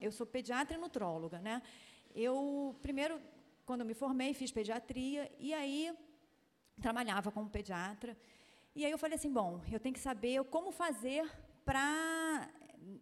Eu sou pediatra e nutróloga, né? Eu, primeiro, quando me formei, fiz pediatria e aí trabalhava como pediatra. E aí eu falei assim, bom, eu tenho que saber como fazer para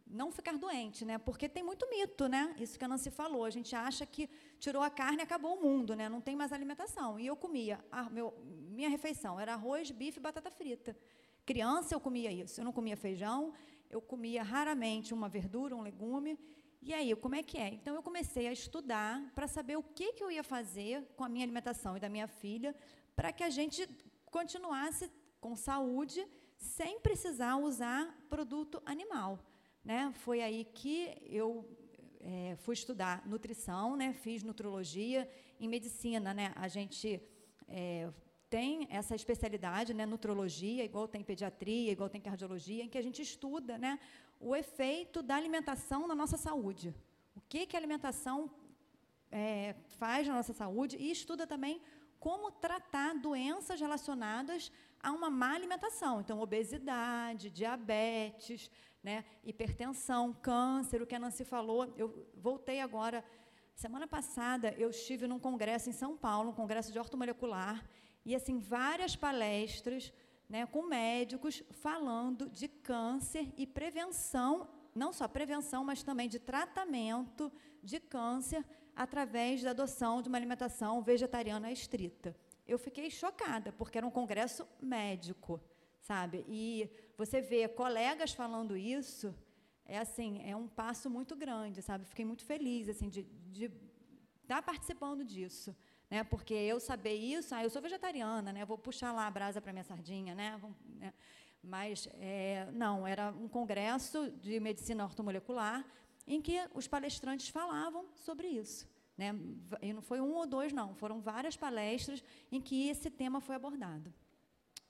não ficar doente, né? Porque tem muito mito, né? Isso que a Nancy falou. A gente acha que tirou a carne e acabou o mundo, né? Não tem mais alimentação. E eu comia, a, meu, minha refeição era arroz, bife e batata frita. Criança eu comia isso. Eu não comia feijão, eu comia raramente uma verdura, um legume. E aí, como é que é? Então eu comecei a estudar para saber o que, que eu ia fazer com a minha alimentação e da minha filha para que a gente continuasse com saúde sem precisar usar produto animal. Né? Foi aí que eu é, fui estudar nutrição, né? fiz nutrologia. Em medicina, né? a gente é, tem essa especialidade, né? nutrologia, igual tem pediatria, igual tem cardiologia, em que a gente estuda né? O efeito da alimentação na nossa saúde. O que, que a alimentação é, faz na nossa saúde e estuda também como tratar doenças relacionadas a uma má alimentação. Então, obesidade, diabetes, né, hipertensão, câncer, o que a Nancy falou. Eu voltei agora, semana passada, eu estive num congresso em São Paulo, um congresso de ortomolecular, e assim, várias palestras né, com médicos falando de câncer e prevenção, não só prevenção, mas também de tratamento de câncer através da adoção de uma alimentação vegetariana estrita. Eu fiquei chocada, porque era um congresso médico, sabe? E você vê colegas falando isso, é assim, é um passo muito grande, sabe? Fiquei muito feliz assim de, de estar participando disso, né? Porque eu saber isso, ah, eu sou vegetariana, né? Vou puxar lá a brasa para minha sardinha, né? né? Mas é, não, era um congresso de medicina ortomolecular em que os palestrantes falavam sobre isso. Né? E não foi um ou dois, não, foram várias palestras em que esse tema foi abordado.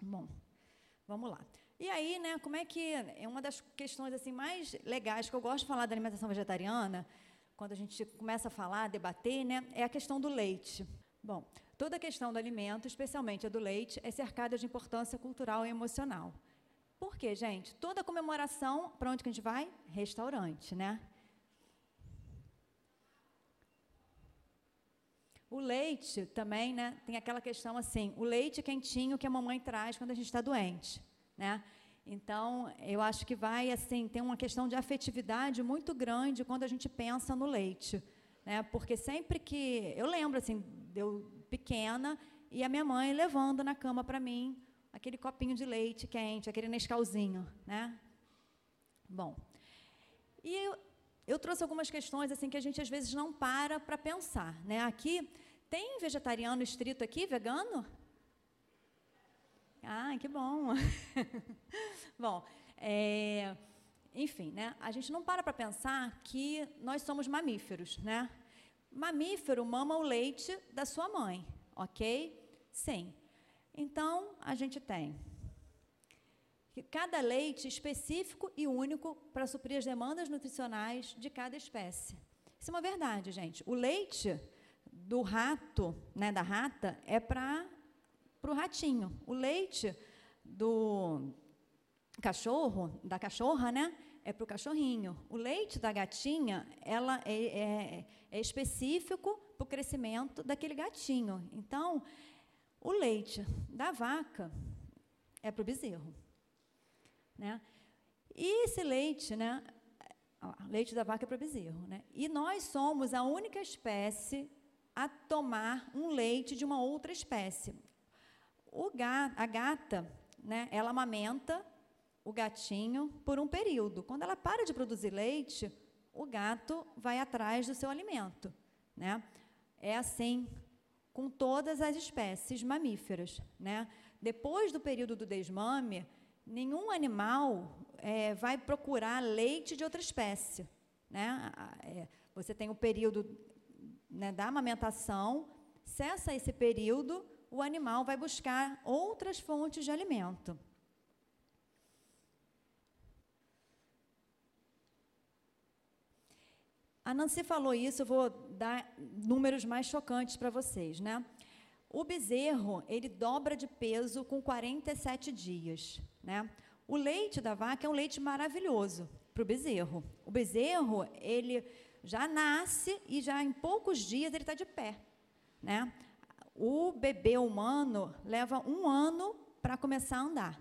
Bom, vamos lá. E aí, né, como é que é uma das questões assim mais legais que eu gosto de falar da alimentação vegetariana, quando a gente começa a falar, a debater, né, é a questão do leite. Bom, toda a questão do alimento, especialmente a do leite, é cercada de importância cultural e emocional. Por quê, gente? Toda comemoração, para onde que a gente vai? Restaurante, né? O leite também, né, tem aquela questão assim, o leite quentinho que a mamãe traz quando a gente está doente, né? Então, eu acho que vai assim, tem uma questão de afetividade muito grande quando a gente pensa no leite, né? Porque sempre que eu lembro assim, eu pequena e a minha mãe levando na cama para mim aquele copinho de leite quente, aquele Nescauzinho, né? Bom. E eu, eu trouxe algumas questões assim que a gente às vezes não para para pensar, né? Aqui tem vegetariano estrito aqui, vegano? Ah, que bom. bom, é, enfim, né? A gente não para para pensar que nós somos mamíferos, né? Mamífero mama o leite da sua mãe, ok? Sim. Então, a gente tem cada leite específico e único para suprir as demandas nutricionais de cada espécie. Isso é uma verdade, gente. O leite do rato, né, da rata, é para o ratinho. O leite do cachorro, da cachorra, né, é para o cachorrinho. O leite da gatinha, ela é, é, é específico para o crescimento daquele gatinho. Então, o leite da vaca é para o bezerro. Né? E esse leite, né, leite da vaca é para bezerro. Né? E nós somos a única espécie a tomar um leite de uma outra espécie. O gato, a gata, né, ela amamenta o gatinho por um período. Quando ela para de produzir leite, o gato vai atrás do seu alimento. Né? É assim com todas as espécies mamíferas. Né? Depois do período do desmame, nenhum animal é, vai procurar leite de outra espécie. Né? É, você tem o período né, da amamentação, cessa esse período, o animal vai buscar outras fontes de alimento. A Nancy falou isso, eu vou dar números mais chocantes para vocês, né? O bezerro, ele dobra de peso com 47 dias, né? O leite da vaca é um leite maravilhoso para o bezerro. O bezerro, ele já nasce e já em poucos dias ele está de pé. Né? O bebê humano leva um ano para começar a andar.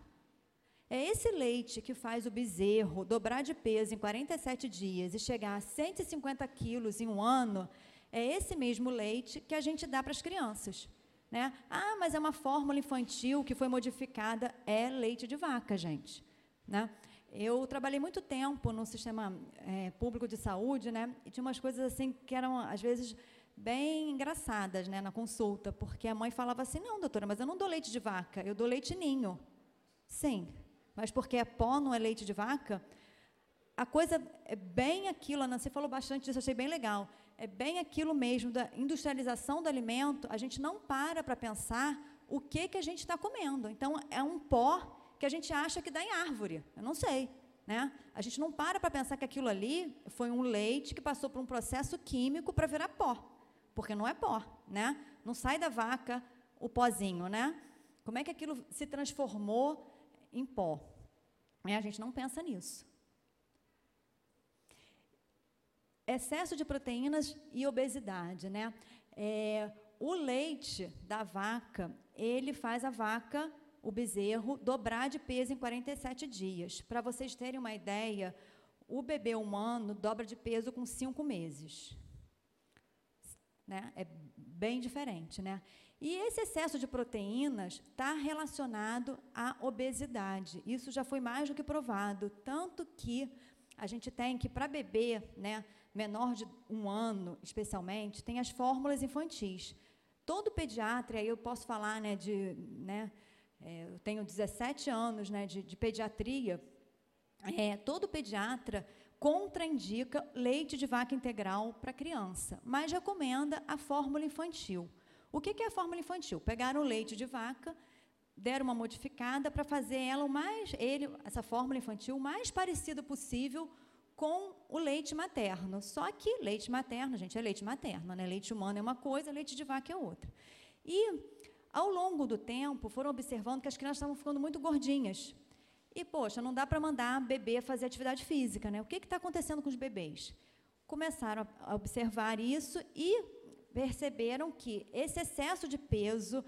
É esse leite que faz o bezerro dobrar de peso em 47 dias e chegar a 150 quilos em um ano, é esse mesmo leite que a gente dá para as crianças. Né? Ah, mas é uma fórmula infantil que foi modificada. É leite de vaca, gente. Né? Eu trabalhei muito tempo no sistema é, público de saúde, né? E tinha umas coisas assim que eram às vezes bem engraçadas, né, na consulta, porque a mãe falava assim: "Não, doutora, mas eu não dou leite de vaca, eu dou leite ninho". Sim, mas porque é pó, não é leite de vaca? A coisa é bem aquilo, a Nancy falou bastante disso, achei bem legal. É bem aquilo mesmo da industrialização do alimento, a gente não para para pensar o que que a gente está comendo. Então é um pó que a gente acha que dá em árvore. Eu não sei, né? A gente não para para pensar que aquilo ali foi um leite que passou por um processo químico para virar pó, porque não é pó, né? Não sai da vaca o pozinho, né? Como é que aquilo se transformou em pó? É, a gente não pensa nisso. Excesso de proteínas e obesidade, né? É, o leite da vaca, ele faz a vaca, o bezerro, dobrar de peso em 47 dias. Para vocês terem uma ideia, o bebê humano dobra de peso com cinco meses. Né? É bem diferente, né? E esse excesso de proteínas está relacionado à obesidade. Isso já foi mais do que provado. Tanto que a gente tem que, para bebê né, menor de um ano, especialmente, tem as fórmulas infantis. Todo pediatra, aí eu posso falar né, de. Né, é, eu tenho 17 anos né, de, de pediatria. É, todo pediatra contraindica leite de vaca integral para criança, mas recomenda a fórmula infantil. O que é a fórmula infantil? Pegaram o leite de vaca, deram uma modificada para fazer ela o mais, ele, essa fórmula infantil, o mais parecida possível com o leite materno. Só que leite materno, gente, é leite materno, né? Leite humano é uma coisa, leite de vaca é outra. E ao longo do tempo, foram observando que as crianças estavam ficando muito gordinhas. E, poxa, não dá para mandar bebê fazer atividade física, né? O que está acontecendo com os bebês? Começaram a observar isso e perceberam que esse excesso de peso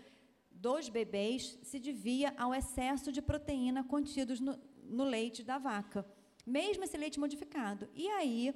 dos bebês se devia ao excesso de proteína contidos no, no leite da vaca, mesmo esse leite modificado. E aí,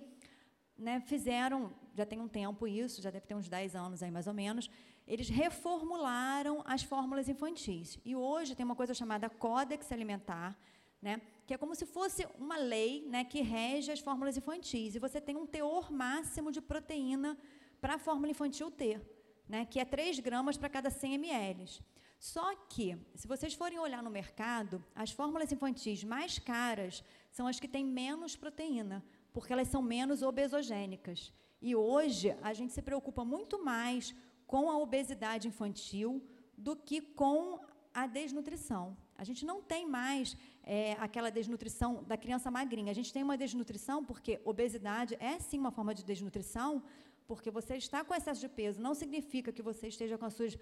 né, fizeram, já tem um tempo isso, já deve ter uns 10 anos aí mais ou menos, eles reformularam as fórmulas infantis. E hoje tem uma coisa chamada Códex Alimentar, né, que é como se fosse uma lei né, que rege as fórmulas infantis. E você tem um teor máximo de proteína para a fórmula infantil ter, né, que é 3 gramas para cada 100 ml. Só que, se vocês forem olhar no mercado, as fórmulas infantis mais caras são as que têm menos proteína, porque elas são menos obesogênicas. E hoje a gente se preocupa muito mais com a obesidade infantil do que com a desnutrição. A gente não tem mais é, aquela desnutrição da criança magrinha. A gente tem uma desnutrição porque obesidade é sim uma forma de desnutrição, porque você está com excesso de peso não significa que você esteja com as suas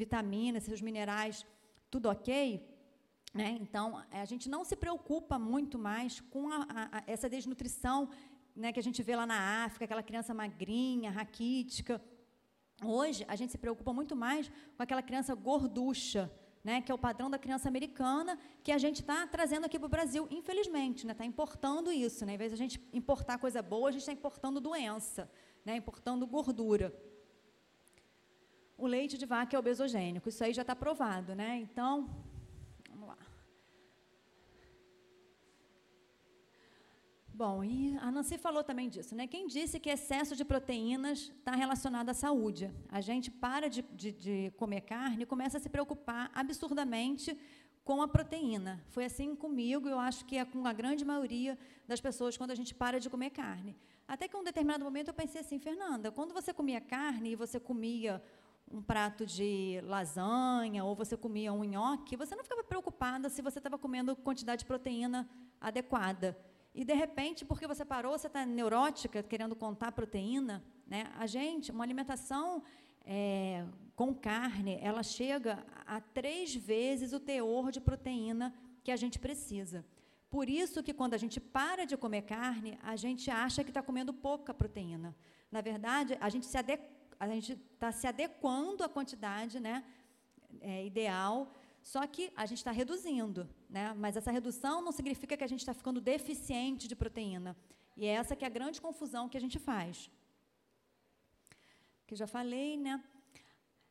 vitaminas, seus minerais, tudo ok. Né? Então, é, a gente não se preocupa muito mais com a, a, essa desnutrição né, que a gente vê lá na África, aquela criança magrinha, raquítica. Hoje, a gente se preocupa muito mais com aquela criança gorducha, né, que é o padrão da criança americana, que a gente está trazendo aqui para o Brasil, infelizmente, está né, tá importando isso. Né, em vez de a gente importar coisa boa, a gente está importando doença né, importando gordura. O leite de vaca é obesogênico, isso aí já está provado, né? Então, vamos lá. Bom, e a Nancy falou também disso, né? Quem disse que excesso de proteínas está relacionado à saúde? A gente para de, de, de comer carne e começa a se preocupar absurdamente com a proteína. Foi assim comigo, eu acho que é com a grande maioria das pessoas quando a gente para de comer carne. Até que em um determinado momento eu pensei assim, Fernanda, quando você comia carne e você comia um prato de lasanha ou você comia um nhoque, você não ficava preocupada se você estava comendo quantidade de proteína adequada. E de repente, porque você parou, você está neurótica, querendo contar proteína, né? A gente, uma alimentação é, com carne, ela chega a três vezes o teor de proteína que a gente precisa. Por isso que quando a gente para de comer carne, a gente acha que está comendo pouca proteína. Na verdade, a gente está se adequando à quantidade, né, é, ideal, só que a gente está reduzindo, né? Mas essa redução não significa que a gente está ficando deficiente de proteína. E é essa que é a grande confusão que a gente faz. Que já falei, né?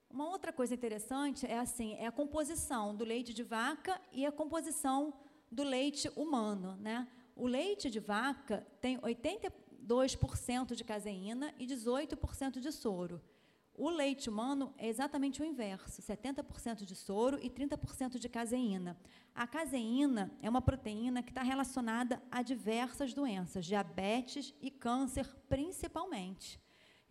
Uma outra coisa interessante é assim, é a composição do leite de vaca e a composição do leite humano, né? O leite de vaca tem 82% de caseína e 18% de soro. O leite humano é exatamente o inverso, 70% de soro e 30% de caseína. A caseína é uma proteína que está relacionada a diversas doenças, diabetes e câncer principalmente.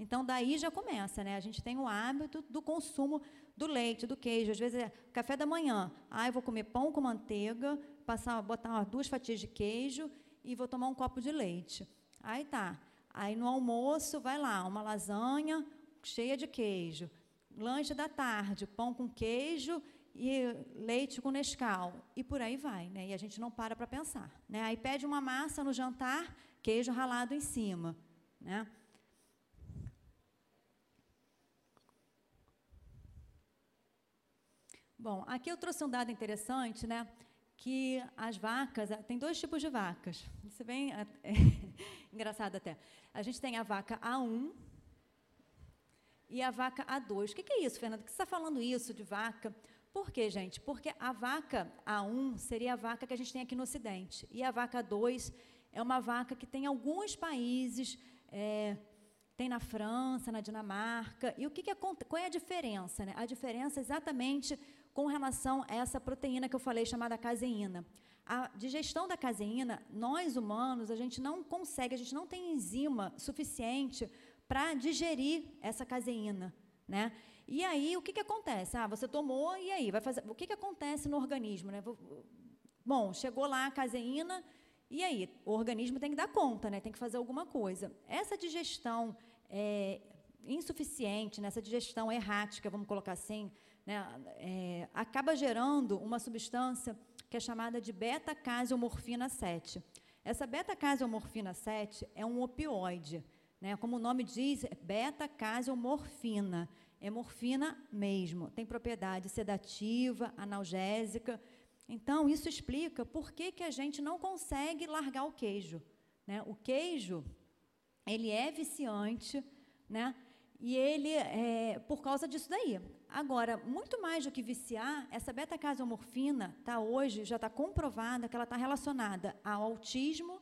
Então, daí já começa, né? A gente tem o hábito do consumo do leite, do queijo. Às vezes é café da manhã. Ah, eu vou comer pão com manteiga, passar, botar duas fatias de queijo e vou tomar um copo de leite. Aí tá. Aí no almoço vai lá, uma lasanha cheia de queijo. Lanche da tarde, pão com queijo e leite com Nescau. E por aí vai, né? E a gente não para para pensar. Né? Aí pede uma massa no jantar, queijo ralado em cima. Né? Bom, aqui eu trouxe um dado interessante, né? Que as vacas, tem dois tipos de vacas. Isso é bem é, engraçado até. A gente tem a vaca A1 e a vaca A2. O que, que é isso, Fernanda? Por que você está falando isso de vaca? Por quê, gente? Porque a vaca A1 seria a vaca que a gente tem aqui no Ocidente. E a vaca A2 é uma vaca que tem alguns países, é, tem na França, na Dinamarca. E o que, que é, qual é a diferença? Né? A diferença é exatamente com relação a essa proteína que eu falei, chamada caseína. A digestão da caseína, nós humanos, a gente não consegue, a gente não tem enzima suficiente para digerir essa caseína, né? E aí, o que, que acontece? Ah, você tomou, e aí? Vai fazer, o que, que acontece no organismo? Né? Bom, chegou lá a caseína, e aí? O organismo tem que dar conta, né? tem que fazer alguma coisa. Essa digestão é, insuficiente, nessa digestão errática, vamos colocar assim, né, é, acaba gerando uma substância que é chamada de beta-caseomorfina 7. Essa beta-caseomorfina 7 é um opioide. Né, como o nome diz, beta-caseomorfina. É morfina mesmo. Tem propriedade sedativa, analgésica. Então, isso explica por que, que a gente não consegue largar o queijo. Né? O queijo, ele é viciante, né? E ele, é, por causa disso daí. Agora, muito mais do que viciar, essa beta-casomorfina tá hoje, já está comprovada que ela está relacionada ao autismo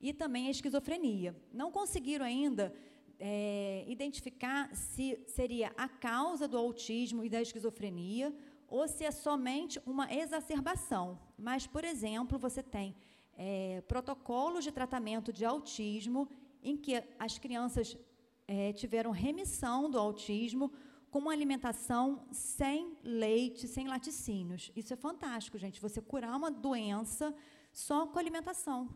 e também à esquizofrenia. Não conseguiram ainda é, identificar se seria a causa do autismo e da esquizofrenia ou se é somente uma exacerbação. Mas, por exemplo, você tem é, protocolos de tratamento de autismo em que as crianças é, tiveram remissão do autismo com uma alimentação sem leite, sem laticínios. Isso é fantástico, gente. Você curar uma doença só com alimentação.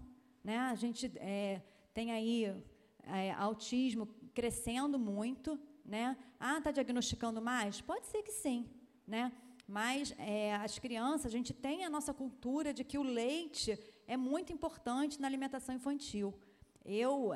Né? A gente é, tem aí é, autismo crescendo muito. Né? Ah, está diagnosticando mais? Pode ser que sim. Né? Mas é, as crianças, a gente tem a nossa cultura de que o leite é muito importante na alimentação infantil. Eu,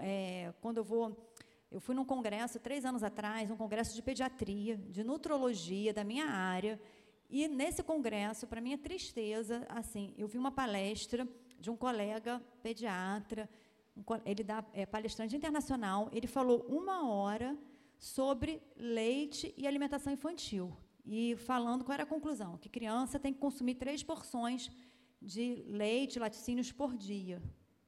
quando eu vou eu fui num congresso três anos atrás, um congresso de pediatria, de nutrologia da minha área, e nesse congresso, para minha tristeza, assim, eu vi uma palestra de um colega pediatra, um, ele dá é, palestrante internacional, ele falou uma hora sobre leite e alimentação infantil e falando qual era a conclusão, que criança tem que consumir três porções de leite, laticínios por dia,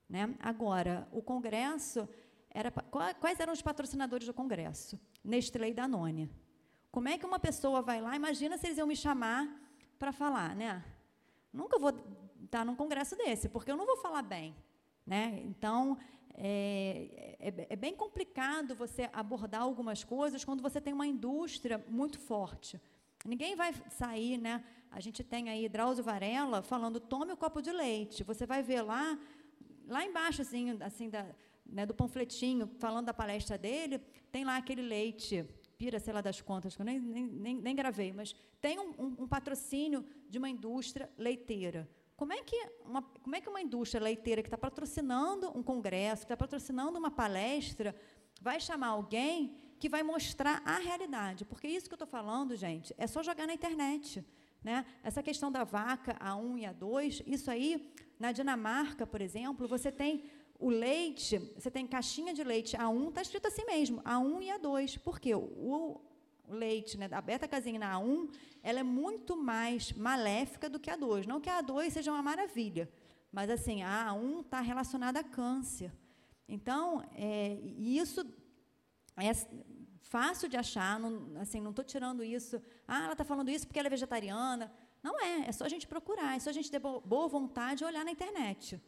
né? Agora, o congresso era, quais eram os patrocinadores do Congresso? Nestlé e Danone. Como é que uma pessoa vai lá? Imagina se eles iam me chamar para falar, né? Nunca vou estar num congresso desse, porque eu não vou falar bem, né? Então é, é, é bem complicado você abordar algumas coisas quando você tem uma indústria muito forte. Ninguém vai sair, né? A gente tem aí Drauzio Varela falando tome o um copo de leite. Você vai ver lá, lá embaixo assim, assim da, né, do panfletinho, falando da palestra dele, tem lá aquele leite, pira, sei lá das contas, que eu nem, nem, nem, gravei, mas tem um, um, um patrocínio de uma indústria leiteira. Como é que uma, como é que uma indústria leiteira que está patrocinando um congresso, que está patrocinando uma palestra, vai chamar alguém que vai mostrar a realidade? Porque isso que eu estou falando, gente, é só jogar na internet. Né? Essa questão da vaca A1 e A2, isso aí, na Dinamarca, por exemplo, você tem o leite, você tem caixinha de leite A1, está escrito assim mesmo, A1 e A2. Por quê? O, o leite, né, a beta-caseína A1, ela é muito mais maléfica do que a A2. Não que a A2 seja uma maravilha, mas assim, a A1 está relacionada a câncer. Então, é, isso é fácil de achar, não, assim, não estou tirando isso. Ah, ela está falando isso porque ela é vegetariana. Não é, é só a gente procurar, é só a gente ter boa vontade de olhar na internet.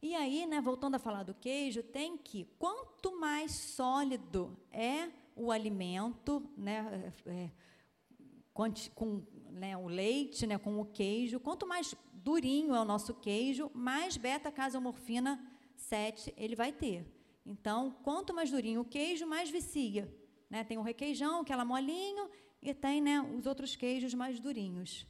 E aí, né, voltando a falar do queijo, tem que, quanto mais sólido é o alimento, né, é, é com, né, o leite, né, com o queijo, quanto mais durinho é o nosso queijo, mais beta-casomorfina 7 ele vai ter. Então, quanto mais durinho o queijo, mais vicia. Né? Tem o requeijão, que é molinho, e tem né, os outros queijos mais durinhos.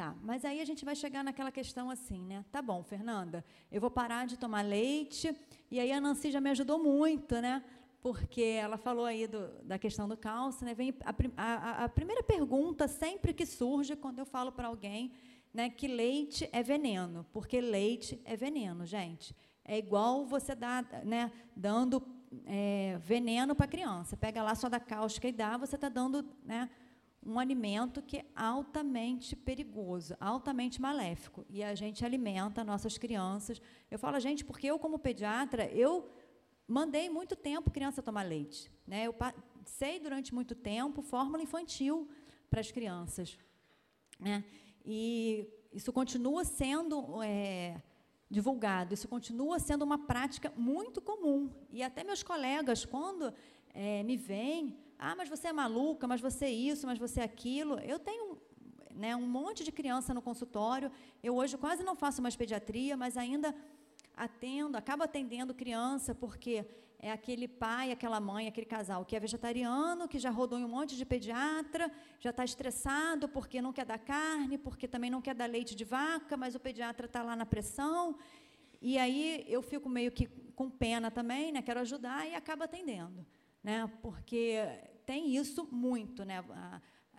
Tá, mas aí a gente vai chegar naquela questão assim, né? Tá bom, Fernanda, eu vou parar de tomar leite. E aí a Nancy já me ajudou muito, né? Porque ela falou aí do, da questão do cálcio, né? Vem a, a, a primeira pergunta sempre que surge quando eu falo para alguém né, que leite é veneno, porque leite é veneno, gente. É igual você dá, né, dando é, veneno para criança. Pega lá só da cáustica e dá, você está dando né, um alimento que é altamente perigoso, altamente maléfico. E a gente alimenta nossas crianças. Eu falo, gente, porque eu, como pediatra, eu mandei muito tempo criança tomar leite. Né? Eu sei durante muito tempo fórmula infantil para as crianças. Né? E isso continua sendo é, divulgado, isso continua sendo uma prática muito comum. E até meus colegas, quando é, me veem, ah, mas você é maluca, mas você é isso, mas você é aquilo. Eu tenho né, um monte de criança no consultório. Eu hoje quase não faço mais pediatria, mas ainda atendo, acabo atendendo criança, porque é aquele pai, aquela mãe, aquele casal que é vegetariano, que já rodou em um monte de pediatra, já está estressado porque não quer dar carne, porque também não quer dar leite de vaca, mas o pediatra está lá na pressão. E aí eu fico meio que com pena também, né? Quero ajudar e acabo atendendo né? Porque tem isso muito, né?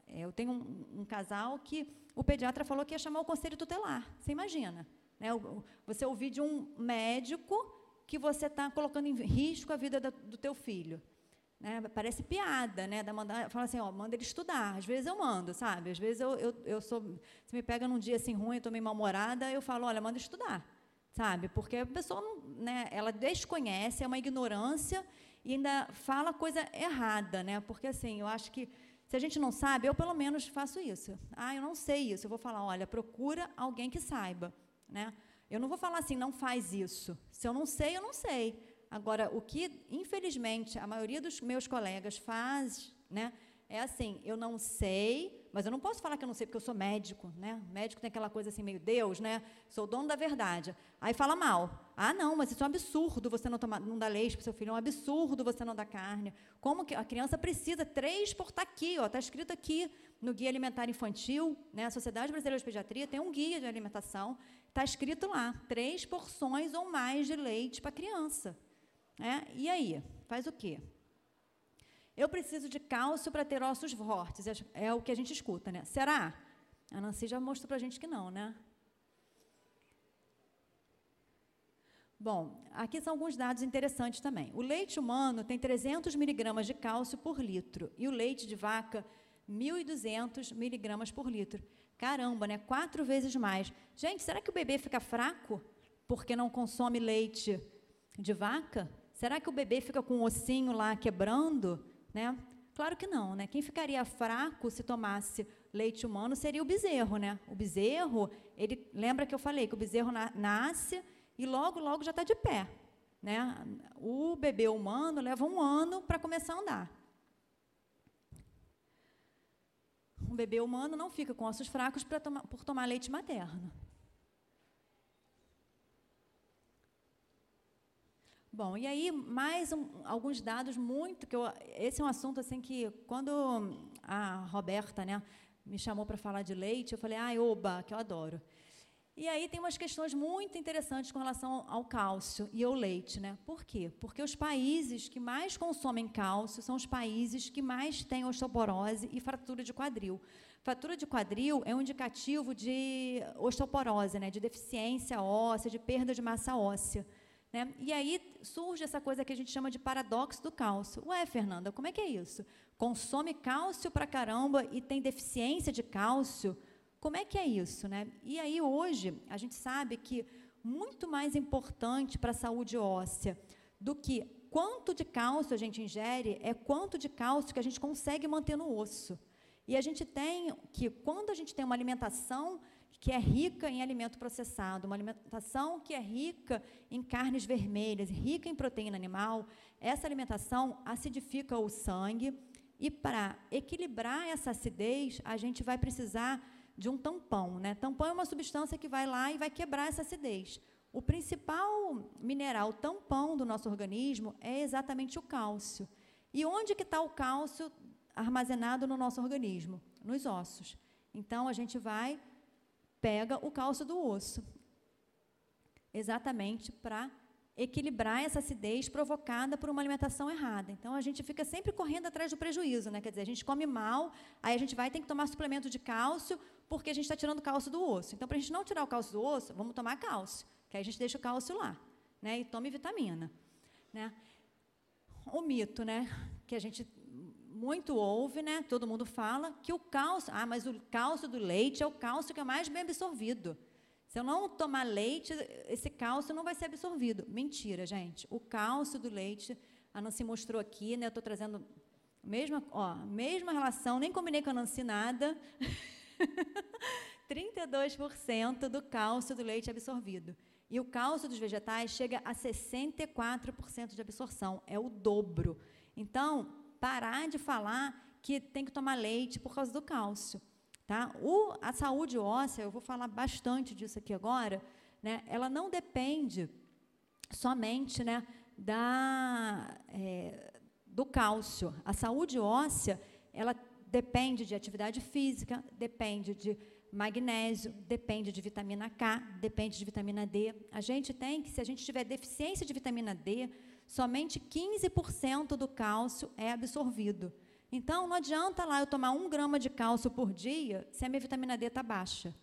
Eu tenho um, um, casal que o pediatra falou que ia chamar o conselho tutelar. Você imagina, né? Você ouvir de um médico que você está colocando em risco a vida da, do teu filho. Né? Parece piada, né? Da mandar, fala assim, ó, manda ele estudar. Às vezes eu mando, sabe? Às vezes eu, eu, eu sou, se me pega num dia assim ruim, estou meio mal-humorada, eu falo, olha, manda estudar, sabe? Porque a pessoa, né? Ela desconhece, é uma ignorância e ainda fala coisa errada, né? Porque assim, eu acho que se a gente não sabe, eu pelo menos faço isso. Ah, eu não sei isso. Eu vou falar, olha, procura alguém que saiba, né? Eu não vou falar assim, não faz isso. Se eu não sei, eu não sei. Agora, o que, infelizmente, a maioria dos meus colegas faz, né? É assim, eu não sei, mas eu não posso falar que eu não sei porque eu sou médico, né? médico tem aquela coisa assim meio Deus, né? Sou dono da verdade. Aí fala mal. Ah, não, mas isso é um absurdo você não tomar, não dar leite para seu filho, é um absurdo você não dar carne. Como que a criança precisa três por estar tá aqui, ó, está escrito aqui no guia alimentar infantil, né? A Sociedade Brasileira de Pediatria tem um guia de alimentação, está escrito lá três porções ou mais de leite para criança. Né? E aí, faz o quê? Eu preciso de cálcio para ter ossos fortes. É, é o que a gente escuta, né? Será? A Nancy já mostrou para a gente que não, né? Bom, aqui são alguns dados interessantes também. O leite humano tem 300 miligramas de cálcio por litro e o leite de vaca 1.200 miligramas por litro. Caramba, né? Quatro vezes mais. Gente, será que o bebê fica fraco porque não consome leite de vaca? Será que o bebê fica com o ossinho lá quebrando? Né? Claro que não, né? Quem ficaria fraco se tomasse leite humano seria o bezerro, né? O bezerro, ele lembra que eu falei que o bezerro na, nasce e logo, logo já está de pé, né? O bebê humano leva um ano para começar a andar. Um bebê humano não fica com ossos fracos tomar, por tomar leite materno. Bom, e aí mais um, alguns dados muito que eu, esse é um assunto assim que quando a Roberta, né, me chamou para falar de leite, eu falei: "Ai, oba, que eu adoro". E aí tem umas questões muito interessantes com relação ao cálcio e ao leite, né? Por quê? Porque os países que mais consomem cálcio são os países que mais têm osteoporose e fratura de quadril. Fratura de quadril é um indicativo de osteoporose, né? De deficiência óssea, de perda de massa óssea. Né? E aí surge essa coisa que a gente chama de paradoxo do cálcio. Ué, Fernanda, como é que é isso? Consome cálcio para caramba e tem deficiência de cálcio? Como é que é isso? Né? E aí, hoje, a gente sabe que muito mais importante para a saúde óssea do que quanto de cálcio a gente ingere é quanto de cálcio que a gente consegue manter no osso. E a gente tem que, quando a gente tem uma alimentação que é rica em alimento processado, uma alimentação que é rica em carnes vermelhas, rica em proteína animal, essa alimentação acidifica o sangue e para equilibrar essa acidez, a gente vai precisar de um tampão. Né? Tampão é uma substância que vai lá e vai quebrar essa acidez. O principal mineral tampão do nosso organismo é exatamente o cálcio. E onde que está o cálcio armazenado no nosso organismo? Nos ossos. Então, a gente vai, pega o cálcio do osso, exatamente para equilibrar essa acidez provocada por uma alimentação errada. Então a gente fica sempre correndo atrás do prejuízo, né? Quer dizer, a gente come mal, aí a gente vai ter que tomar suplemento de cálcio porque a gente está tirando cálcio do osso. Então, para a gente não tirar o cálcio do osso, vamos tomar cálcio, que aí a gente deixa o cálcio lá, né? E tome vitamina, né? O mito, né? Que a gente muito ouve, né? Todo mundo fala que o cálcio, ah, mas o cálcio do leite é o cálcio que é mais bem absorvido. Se eu não tomar leite, esse cálcio não vai ser absorvido. Mentira, gente. O cálcio do leite, a Nancy mostrou aqui, né? Eu estou trazendo mesma, ó, mesma relação, nem combinei com a Nancy nada. 32% do cálcio do leite é absorvido. E o cálcio dos vegetais chega a 64% de absorção, é o dobro. Então, parar de falar que tem que tomar leite por causa do cálcio. Tá? O, a saúde óssea, eu vou falar bastante disso aqui agora, né, ela não depende somente né, da, é, do cálcio. A saúde óssea, ela depende de atividade física, depende de magnésio, depende de vitamina K, depende de vitamina D. A gente tem que, se a gente tiver deficiência de vitamina D, somente 15% do cálcio é absorvido. Então, não adianta lá eu tomar um grama de cálcio por dia se a minha vitamina D está baixa.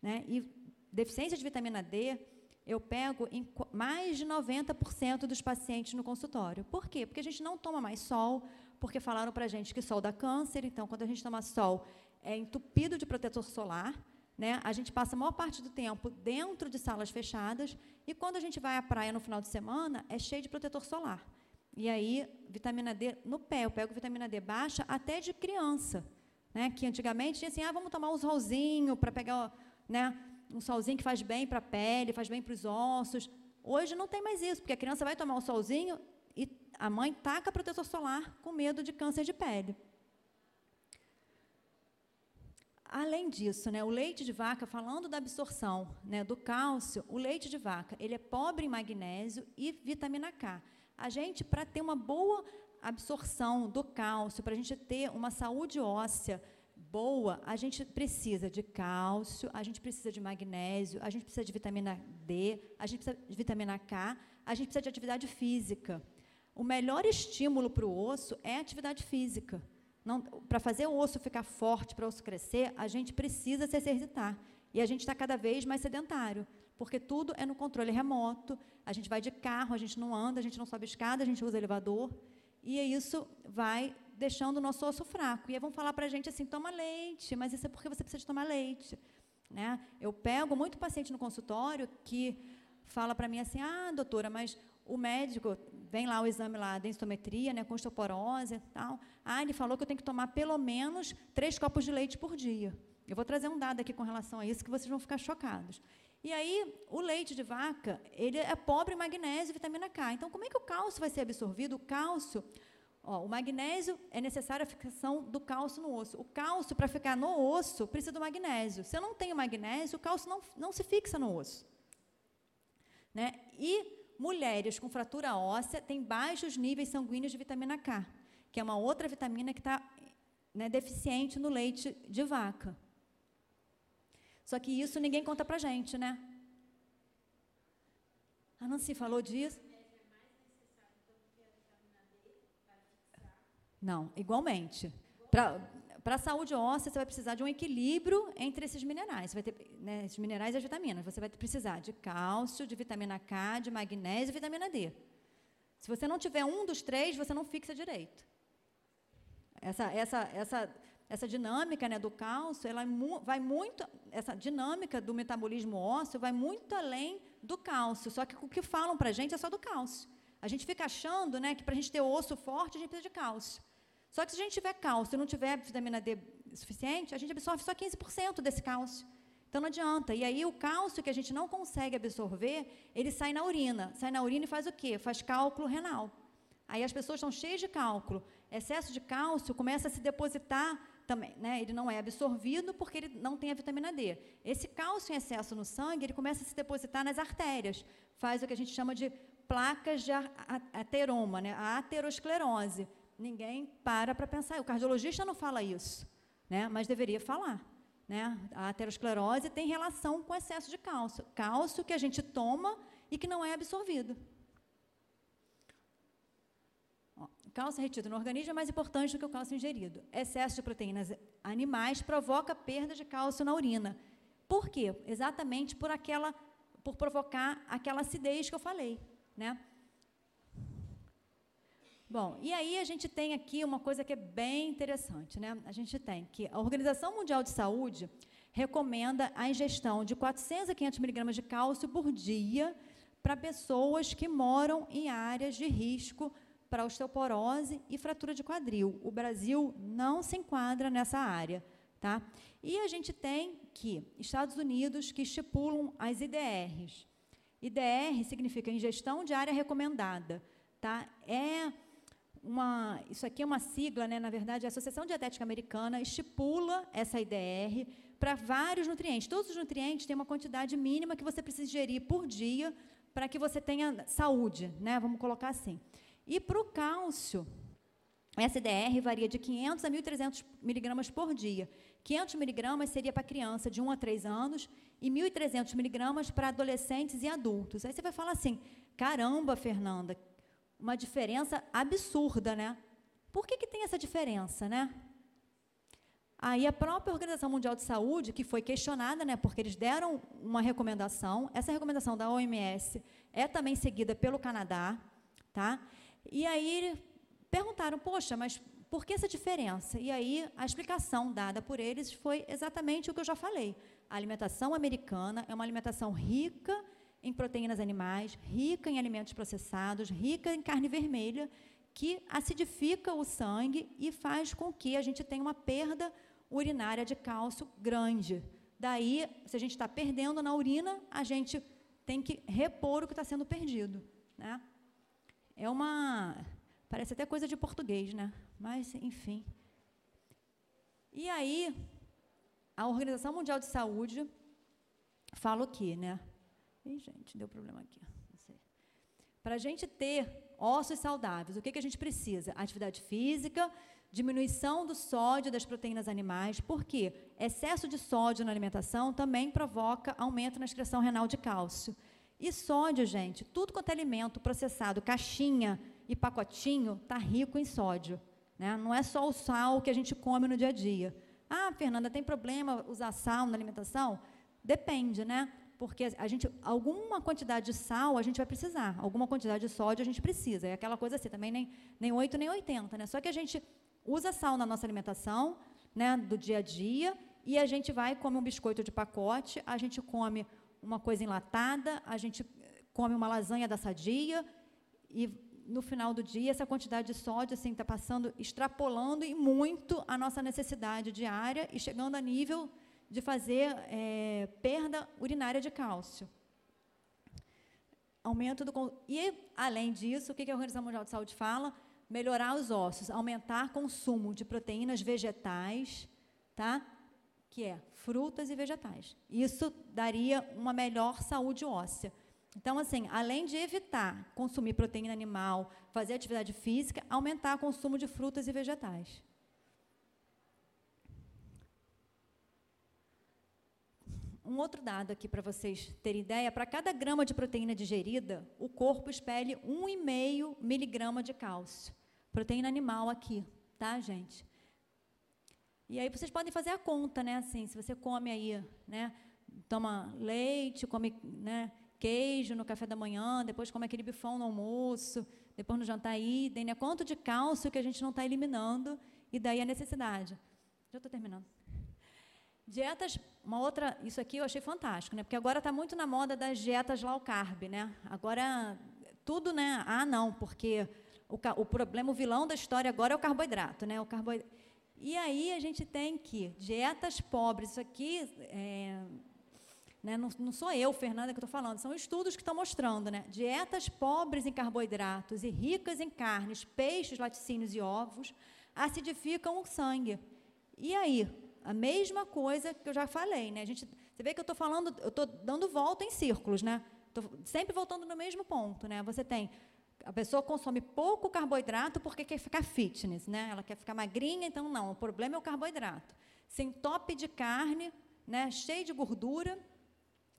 Né? E deficiência de vitamina D, eu pego em mais de 90% dos pacientes no consultório. Por quê? Porque a gente não toma mais sol, porque falaram para a gente que sol dá câncer, então, quando a gente toma sol, é entupido de protetor solar, né? a gente passa a maior parte do tempo dentro de salas fechadas, e quando a gente vai à praia no final de semana, é cheio de protetor solar. E aí, vitamina D no pé, eu pego vitamina D baixa até de criança. Né? Que antigamente tinha assim, ah, vamos tomar um solzinho para pegar né, um solzinho que faz bem para a pele, faz bem para os ossos. Hoje não tem mais isso, porque a criança vai tomar um solzinho e a mãe taca protetor solar com medo de câncer de pele. Além disso, né, o leite de vaca, falando da absorção né, do cálcio, o leite de vaca ele é pobre em magnésio e vitamina K a gente, para ter uma boa absorção do cálcio, para a gente ter uma saúde óssea boa, a gente precisa de cálcio, a gente precisa de magnésio, a gente precisa de vitamina D, a gente precisa de vitamina K, a gente precisa de atividade física. O melhor estímulo para o osso é a atividade física. Para fazer o osso ficar forte, para o osso crescer, a gente precisa se exercitar. E a gente está cada vez mais sedentário porque tudo é no controle remoto. A gente vai de carro, a gente não anda, a gente não sobe escada, a gente usa elevador. E isso vai deixando o nosso osso fraco. E aí vão falar para a gente assim: toma leite, mas isso é porque você precisa de tomar leite. Né? Eu pego muito paciente no consultório que fala para mim assim: ah, doutora, mas o médico vem lá o exame lá, densitometria, né, com osteoporose e tal. Ah, ele falou que eu tenho que tomar pelo menos três copos de leite por dia. Eu vou trazer um dado aqui com relação a isso que vocês vão ficar chocados. E aí, o leite de vaca, ele é pobre em magnésio e vitamina K. Então, como é que o cálcio vai ser absorvido? O cálcio, ó, o magnésio é necessário a fixação do cálcio no osso. O cálcio, para ficar no osso, precisa do magnésio. Se eu não tenho magnésio, o cálcio não, não se fixa no osso. Né? E mulheres com fratura óssea têm baixos níveis sanguíneos de vitamina K, que é uma outra vitamina que está né, deficiente no leite de vaca. Só que isso ninguém conta pra gente, né? A Nancy falou disso. Não, igualmente. Para a saúde óssea, você vai precisar de um equilíbrio entre esses minerais. Você vai ter né, esses minerais e as vitaminas. Você vai precisar de cálcio, de vitamina K, de magnésio e vitamina D. Se você não tiver um dos três, você não fixa direito. Essa, essa, essa, essa dinâmica né, do cálcio, ela é vai muito, essa dinâmica do metabolismo ósseo vai muito além do cálcio. Só que o que falam para a gente é só do cálcio. A gente fica achando né, que para a gente ter osso forte, a gente precisa de cálcio. Só que se a gente tiver cálcio e não tiver vitamina D suficiente, a gente absorve só 15% desse cálcio. Então não adianta. E aí o cálcio que a gente não consegue absorver, ele sai na urina. Sai na urina e faz o quê? Faz cálculo renal. Aí as pessoas estão cheias de cálculo. Excesso de cálcio começa a se depositar também, né? Ele não é absorvido porque ele não tem a vitamina D. Esse cálcio em excesso no sangue, ele começa a se depositar nas artérias. Faz o que a gente chama de placas de ateroma, né? a aterosclerose. Ninguém para para pensar. O cardiologista não fala isso, né? mas deveria falar. Né? A aterosclerose tem relação com excesso de cálcio. Cálcio que a gente toma e que não é absorvido. Ó, cálcio retido no organismo é mais importante do que o cálcio ingerido. Excesso de proteínas animais provoca perda de cálcio na urina. Por quê? Exatamente por aquela, por provocar aquela acidez que eu falei né? Bom, e aí a gente tem aqui uma coisa que é bem interessante, né? A gente tem que a Organização Mundial de Saúde recomenda a ingestão de 400 a 500 miligramas de cálcio por dia para pessoas que moram em áreas de risco para osteoporose e fratura de quadril. O Brasil não se enquadra nessa área, tá? E a gente tem que Estados Unidos que estipulam as IDRs, IDR significa ingestão diária recomendada. Tá? É uma, isso aqui é uma sigla, né? na verdade, a Associação Dietética Americana estipula essa IDR para vários nutrientes. Todos os nutrientes têm uma quantidade mínima que você precisa ingerir por dia para que você tenha saúde, né? vamos colocar assim. E para o cálcio, essa IDR varia de 500 a 1.300 miligramas por dia. 500 miligramas seria para criança de 1 a 3 anos e 1.300 miligramas para adolescentes e adultos. Aí você vai falar assim, caramba, Fernanda, uma diferença absurda, né? Por que, que tem essa diferença, né? Aí a própria Organização Mundial de Saúde, que foi questionada, né, porque eles deram uma recomendação, essa recomendação da OMS é também seguida pelo Canadá, tá? E aí perguntaram, poxa, mas por que essa diferença? E aí, a explicação dada por eles foi exatamente o que eu já falei. A alimentação americana é uma alimentação rica em proteínas animais, rica em alimentos processados, rica em carne vermelha, que acidifica o sangue e faz com que a gente tenha uma perda urinária de cálcio grande. Daí, se a gente está perdendo na urina, a gente tem que repor o que está sendo perdido. Né? É uma Parece até coisa de português, né? Mas, enfim. E aí, a Organização Mundial de Saúde fala o quê, né? Ih, gente, deu problema aqui. Para a gente ter ossos saudáveis, o que, que a gente precisa? Atividade física, diminuição do sódio das proteínas animais, porque excesso de sódio na alimentação também provoca aumento na excreção renal de cálcio. E sódio, gente, tudo quanto é alimento processado, caixinha, e pacotinho está rico em sódio. Né? Não é só o sal que a gente come no dia a dia. Ah, Fernanda, tem problema usar sal na alimentação? Depende, né? Porque a gente, alguma quantidade de sal a gente vai precisar, alguma quantidade de sódio a gente precisa. É aquela coisa assim, também nem, nem 8 nem 80, né? Só que a gente usa sal na nossa alimentação, né, do dia a dia, e a gente vai come um biscoito de pacote, a gente come uma coisa enlatada, a gente come uma lasanha da sadia e no final do dia, essa quantidade de sódio assim está passando, extrapolando e muito a nossa necessidade diária e chegando a nível de fazer é, perda urinária de cálcio. Aumento do e além disso, o que a Organização Mundial de Saúde fala? Melhorar os ossos, aumentar consumo de proteínas vegetais, tá? Que é frutas e vegetais. Isso daria uma melhor saúde óssea. Então, assim, além de evitar consumir proteína animal, fazer atividade física, aumentar o consumo de frutas e vegetais. Um outro dado aqui para vocês terem ideia: para cada grama de proteína digerida, o corpo expele 1,5 miligrama de cálcio. Proteína animal aqui, tá, gente? E aí vocês podem fazer a conta, né? Assim, se você come aí, né? Toma leite, come né, queijo no café da manhã, depois come aquele bifão no almoço, depois no jantar idem, né? Quanto de cálcio que a gente não está eliminando, e daí a necessidade. Já estou terminando. Dietas, uma outra, isso aqui eu achei fantástico, né? Porque agora está muito na moda das dietas low carb, né? Agora tudo, né? Ah, não, porque o, o problema, o vilão da história agora é o carboidrato, né? O carboidrato. E aí a gente tem que dietas pobres, isso aqui é, né, não, não, sou eu, Fernanda, que estou falando, são estudos que estão mostrando, né? Dietas pobres em carboidratos e ricas em carnes, peixes, laticínios e ovos acidificam o sangue. E aí, a mesma coisa que eu já falei, né? A gente, você vê que eu estou falando, eu estou dando volta em círculos, né? Estou sempre voltando no mesmo ponto, né? Você tem a pessoa consome pouco carboidrato porque quer ficar fitness, né? Ela quer ficar magrinha, então não. O problema é o carboidrato. Se entope de carne, né? Cheio de gordura,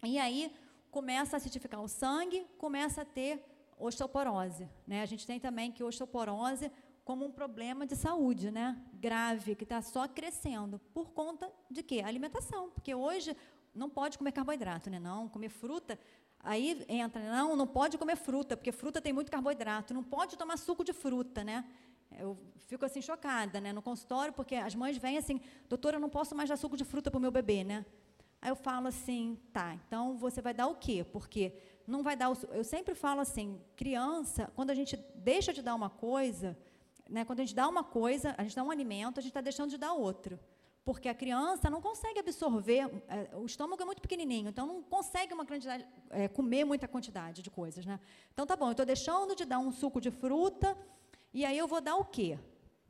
e aí começa a acidificar o sangue, começa a ter osteoporose, né? A gente tem também que osteoporose como um problema de saúde, né? Grave, que está só crescendo. Por conta de quê? Alimentação. Porque hoje não pode comer carboidrato, né? Não, comer fruta. Aí entra, não, não pode comer fruta, porque fruta tem muito carboidrato. Não pode tomar suco de fruta, né? Eu fico assim chocada, né? No consultório, porque as mães vêm assim, doutora, eu não posso mais dar suco de fruta para o meu bebê, né? Aí eu falo assim, tá, então você vai dar o quê? Porque não vai dar o, Eu sempre falo assim, criança, quando a gente deixa de dar uma coisa, né, quando a gente dá uma coisa, a gente dá um alimento, a gente está deixando de dar outro. Porque a criança não consegue absorver, é, o estômago é muito pequenininho, então não consegue uma quantidade, é, comer muita quantidade de coisas. Né? Então tá bom, eu estou deixando de dar um suco de fruta, e aí eu vou dar o quê?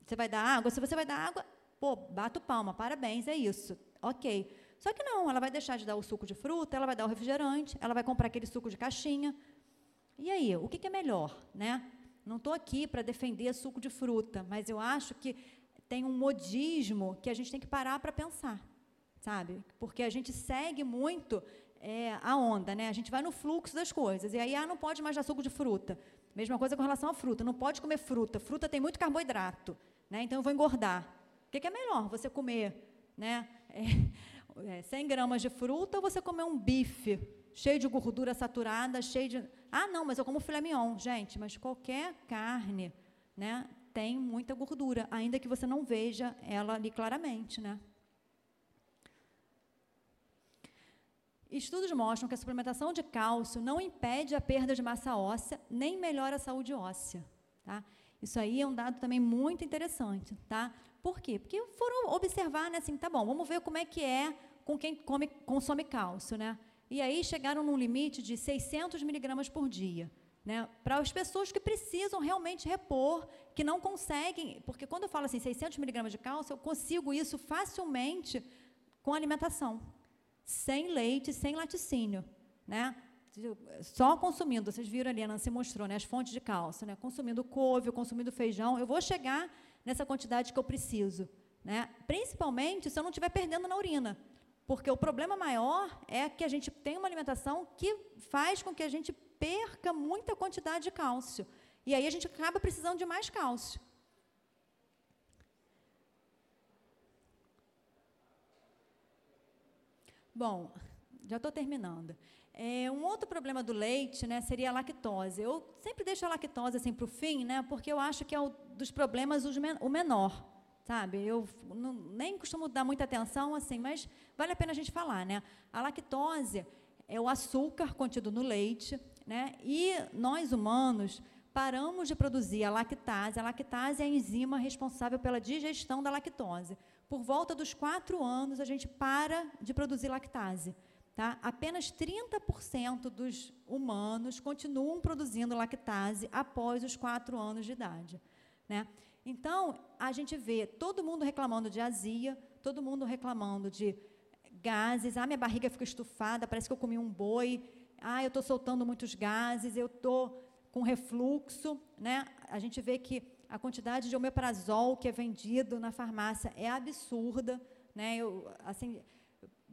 Você vai dar água? Se você vai dar água, pô, bato palma, parabéns, é isso. Ok. Só que não, ela vai deixar de dar o suco de fruta, ela vai dar o refrigerante, ela vai comprar aquele suco de caixinha. E aí, o que, que é melhor? Né? Não estou aqui para defender suco de fruta, mas eu acho que tem um modismo que a gente tem que parar para pensar, sabe? Porque a gente segue muito é, a onda, né? A gente vai no fluxo das coisas. E aí, ah, não pode mais dar suco de fruta. Mesma coisa com relação à fruta. Não pode comer fruta. Fruta tem muito carboidrato, né? Então eu vou engordar. O que, é melhor? Você comer, né? É, é, 100 gramas de fruta ou você comer um bife cheio de gordura saturada, cheio de. Ah, não, mas eu como filé mignon. Gente, mas qualquer carne né, tem muita gordura, ainda que você não veja ela ali claramente. Né? Estudos mostram que a suplementação de cálcio não impede a perda de massa óssea, nem melhora a saúde óssea. Tá? Isso aí é um dado também muito interessante. Tá? Por quê? Porque foram observar, né, assim, tá bom, vamos ver como é que é com quem come, consome cálcio. Né? E aí chegaram num limite de 600 miligramas por dia. Né, para as pessoas que precisam realmente repor, que não conseguem, porque quando eu falo assim, 600 miligramas de cálcio, eu consigo isso facilmente com alimentação, sem leite, sem laticínio, né? Só consumindo, vocês viram ali, a Nancy mostrou, né, as fontes de cálcio, né? Consumindo couve, consumindo feijão, eu vou chegar nessa quantidade que eu preciso, né? Principalmente se eu não estiver perdendo na urina. Porque o problema maior é que a gente tem uma alimentação que faz com que a gente perca muita quantidade de cálcio. E aí a gente acaba precisando de mais cálcio. Bom, já estou terminando. É, um outro problema do leite né, seria a lactose. Eu sempre deixo a lactose assim, para o fim, né, porque eu acho que é o dos problemas o menor sabe? Eu não, nem costumo dar muita atenção assim, mas vale a pena a gente falar, né? A lactose é o açúcar contido no leite, né? E nós humanos paramos de produzir a lactase. A lactase é a enzima responsável pela digestão da lactose. Por volta dos quatro anos, a gente para de produzir lactase. Tá? Apenas 30% dos humanos continuam produzindo lactase após os quatro anos de idade. Né? Então, a gente vê todo mundo reclamando de azia, todo mundo reclamando de gases, ah, minha barriga fica estufada, parece que eu comi um boi. ah, eu estou soltando muitos gases, eu estou com refluxo, né? A gente vê que a quantidade de omeprazol que é vendido na farmácia é absurda, né? Eu, assim,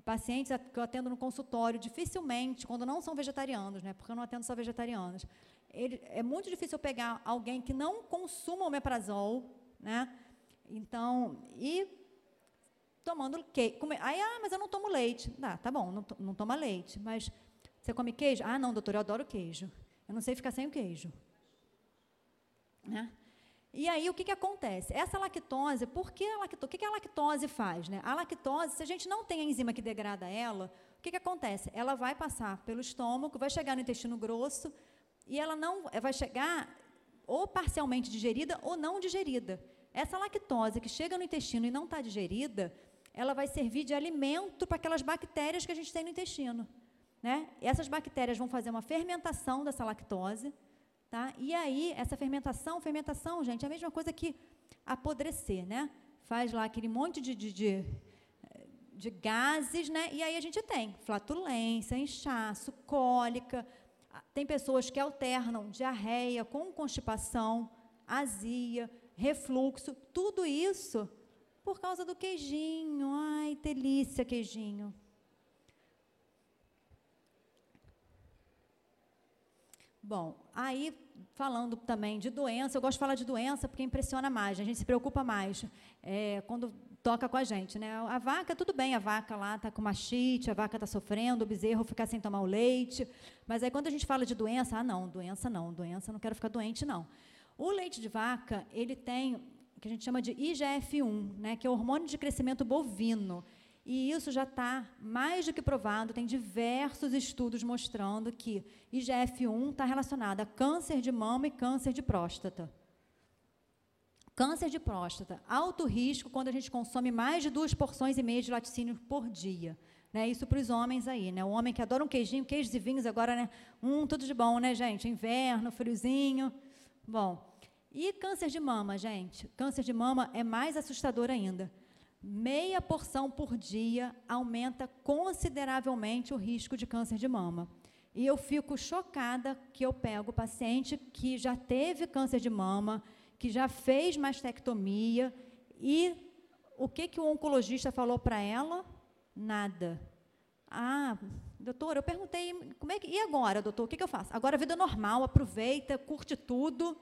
pacientes que eu atendo no consultório, dificilmente, quando não são vegetarianos, né? Porque eu não atendo só vegetarianos. Ele, é muito difícil pegar alguém que não consuma omeprazol, né? Então, e tomando queijo. Aí, ah, mas eu não tomo leite. Ah, tá bom, não, não toma leite. Mas você come queijo? Ah, não, doutor, eu adoro queijo. Eu não sei ficar sem o queijo. Né? E aí, o que, que acontece? Essa lactose, por que a lactose? O que, que a lactose faz? Né? A lactose, se a gente não tem a enzima que degrada ela, o que, que acontece? Ela vai passar pelo estômago, vai chegar no intestino grosso, e ela não vai chegar ou parcialmente digerida ou não digerida. Essa lactose que chega no intestino e não está digerida, ela vai servir de alimento para aquelas bactérias que a gente tem no intestino. Né? Essas bactérias vão fazer uma fermentação dessa lactose, tá? E aí, essa fermentação, fermentação, gente, é a mesma coisa que apodrecer, né? Faz lá aquele monte de, de, de, de gases, né? E aí a gente tem flatulência, inchaço, cólica. Tem pessoas que alternam diarreia com constipação, azia, refluxo, tudo isso por causa do queijinho. Ai, delícia, queijinho. Bom, aí falando também de doença, eu gosto de falar de doença porque impressiona mais, a gente se preocupa mais é, quando toca com a gente. Né? A vaca, tudo bem, a vaca lá está com machite, a vaca está sofrendo, o bezerro fica sem tomar o leite, mas aí quando a gente fala de doença, ah, não, doença não, doença não quero ficar doente, não. O leite de vaca, ele tem o que a gente chama de IGF-1, né, que é o hormônio de crescimento bovino. E isso já está mais do que provado, tem diversos estudos mostrando que IGF-1 está relacionado a câncer de mama e câncer de próstata. Câncer de próstata, alto risco quando a gente consome mais de duas porções e meia de laticínio por dia. Né, isso para os homens aí, né? O homem que adora um queijinho, queijos e vinhos agora, né? Um, tudo de bom, né, gente? Inverno, friozinho. Bom, e câncer de mama, gente? Câncer de mama é mais assustador ainda meia porção por dia aumenta consideravelmente o risco de câncer de mama. E eu fico chocada que eu pego paciente que já teve câncer de mama, que já fez mastectomia e o que que o oncologista falou para ela? Nada. Ah, doutor, eu perguntei, como é que e agora, doutor, o que, que eu faço? Agora vida normal, aproveita, curte tudo,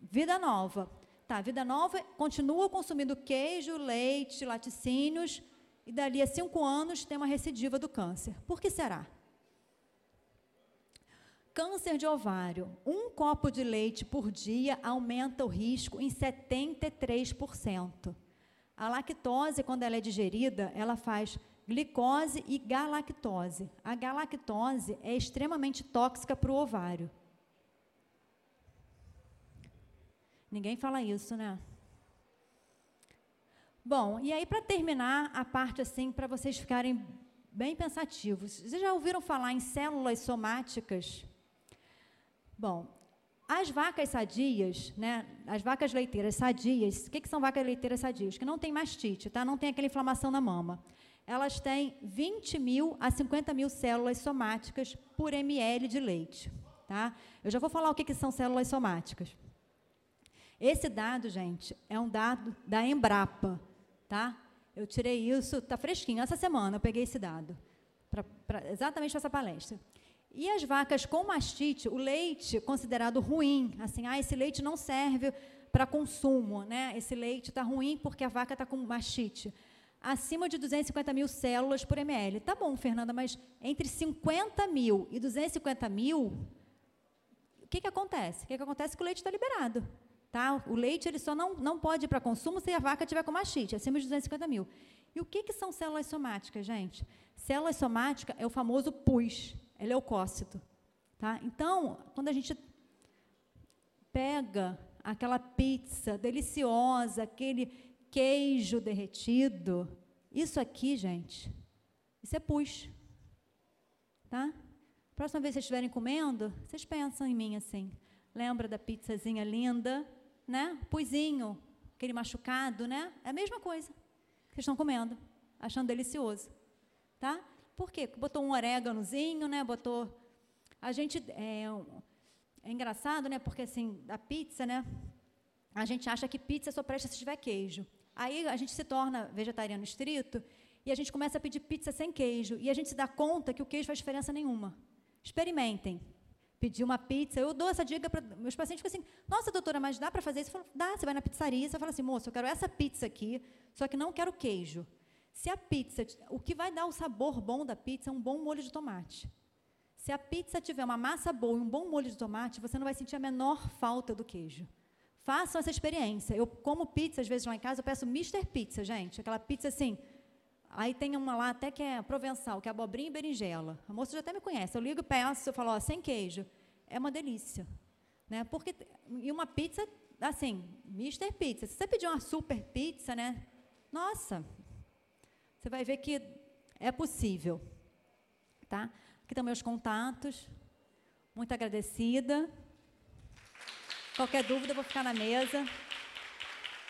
vida nova. Tá, vida nova continua consumindo queijo, leite, laticínios, e dali a cinco anos tem uma recidiva do câncer. Por que será? Câncer de ovário. Um copo de leite por dia aumenta o risco em 73%. A lactose, quando ela é digerida, ela faz glicose e galactose. A galactose é extremamente tóxica para o ovário. Ninguém fala isso, né? Bom, e aí para terminar a parte assim, para vocês ficarem bem pensativos. Vocês já ouviram falar em células somáticas? Bom, as vacas sadias, né, as vacas leiteiras sadias, o que, que são vacas leiteiras sadias? Que não tem mastite, tá? não tem aquela inflamação na mama. Elas têm 20 mil a 50 mil células somáticas por ml de leite. Tá? Eu já vou falar o que, que são células somáticas. Esse dado, gente, é um dado da Embrapa, tá? Eu tirei isso, está fresquinho, essa semana eu peguei esse dado, pra, pra, exatamente para essa palestra. E as vacas com mastite, o leite considerado ruim, assim, ah, esse leite não serve para consumo, né? Esse leite está ruim porque a vaca está com mastite. Acima de 250 mil células por ml. Tá bom, Fernanda, mas entre 50 mil e 250 mil, o que, que acontece? O que, que acontece é que o leite está liberado. Tá? O leite ele só não, não pode ir para consumo se a vaca tiver com mastite, acima de 250 mil. E o que, que são células somáticas, gente? Células somáticas é o famoso pus, é leucócito. Tá? Então, quando a gente pega aquela pizza deliciosa, aquele queijo derretido, isso aqui, gente, isso é pus. Tá? Próxima vez que vocês estiverem comendo, vocês pensam em mim assim. Lembra da pizzazinha linda, né? Puizinho, aquele machucado, né? É a mesma coisa que estão comendo, achando delicioso, tá? Por quê? Botou um oréganozinho, né? Botou A gente é, é engraçado, né? Porque assim, a pizza, né? A gente acha que pizza só presta se tiver queijo. Aí a gente se torna vegetariano estrito e a gente começa a pedir pizza sem queijo. E a gente se dá conta que o queijo faz diferença nenhuma. Experimentem. Pedir uma pizza, eu dou essa dica para meus pacientes, ficam assim, nossa, doutora, mas dá para fazer isso? Eu falo, dá, você vai na pizzaria, você fala assim, moço, eu quero essa pizza aqui, só que não quero queijo. Se a pizza, o que vai dar o sabor bom da pizza é um bom molho de tomate. Se a pizza tiver uma massa boa e um bom molho de tomate, você não vai sentir a menor falta do queijo. Façam essa experiência. Eu como pizza, às vezes lá em casa, eu peço Mr. Pizza, gente. Aquela pizza assim. Aí tem uma lá até que é provençal, que é abobrinha e berinjela. A moça já até me conhece. Eu ligo e peço, eu falo, ó, sem queijo. É uma delícia. Né? Porque, e uma pizza, assim, Mr. Pizza. Se você pedir uma super pizza, né? Nossa, você vai ver que é possível. Tá? Aqui estão meus contatos. Muito agradecida. Qualquer dúvida, eu vou ficar na mesa.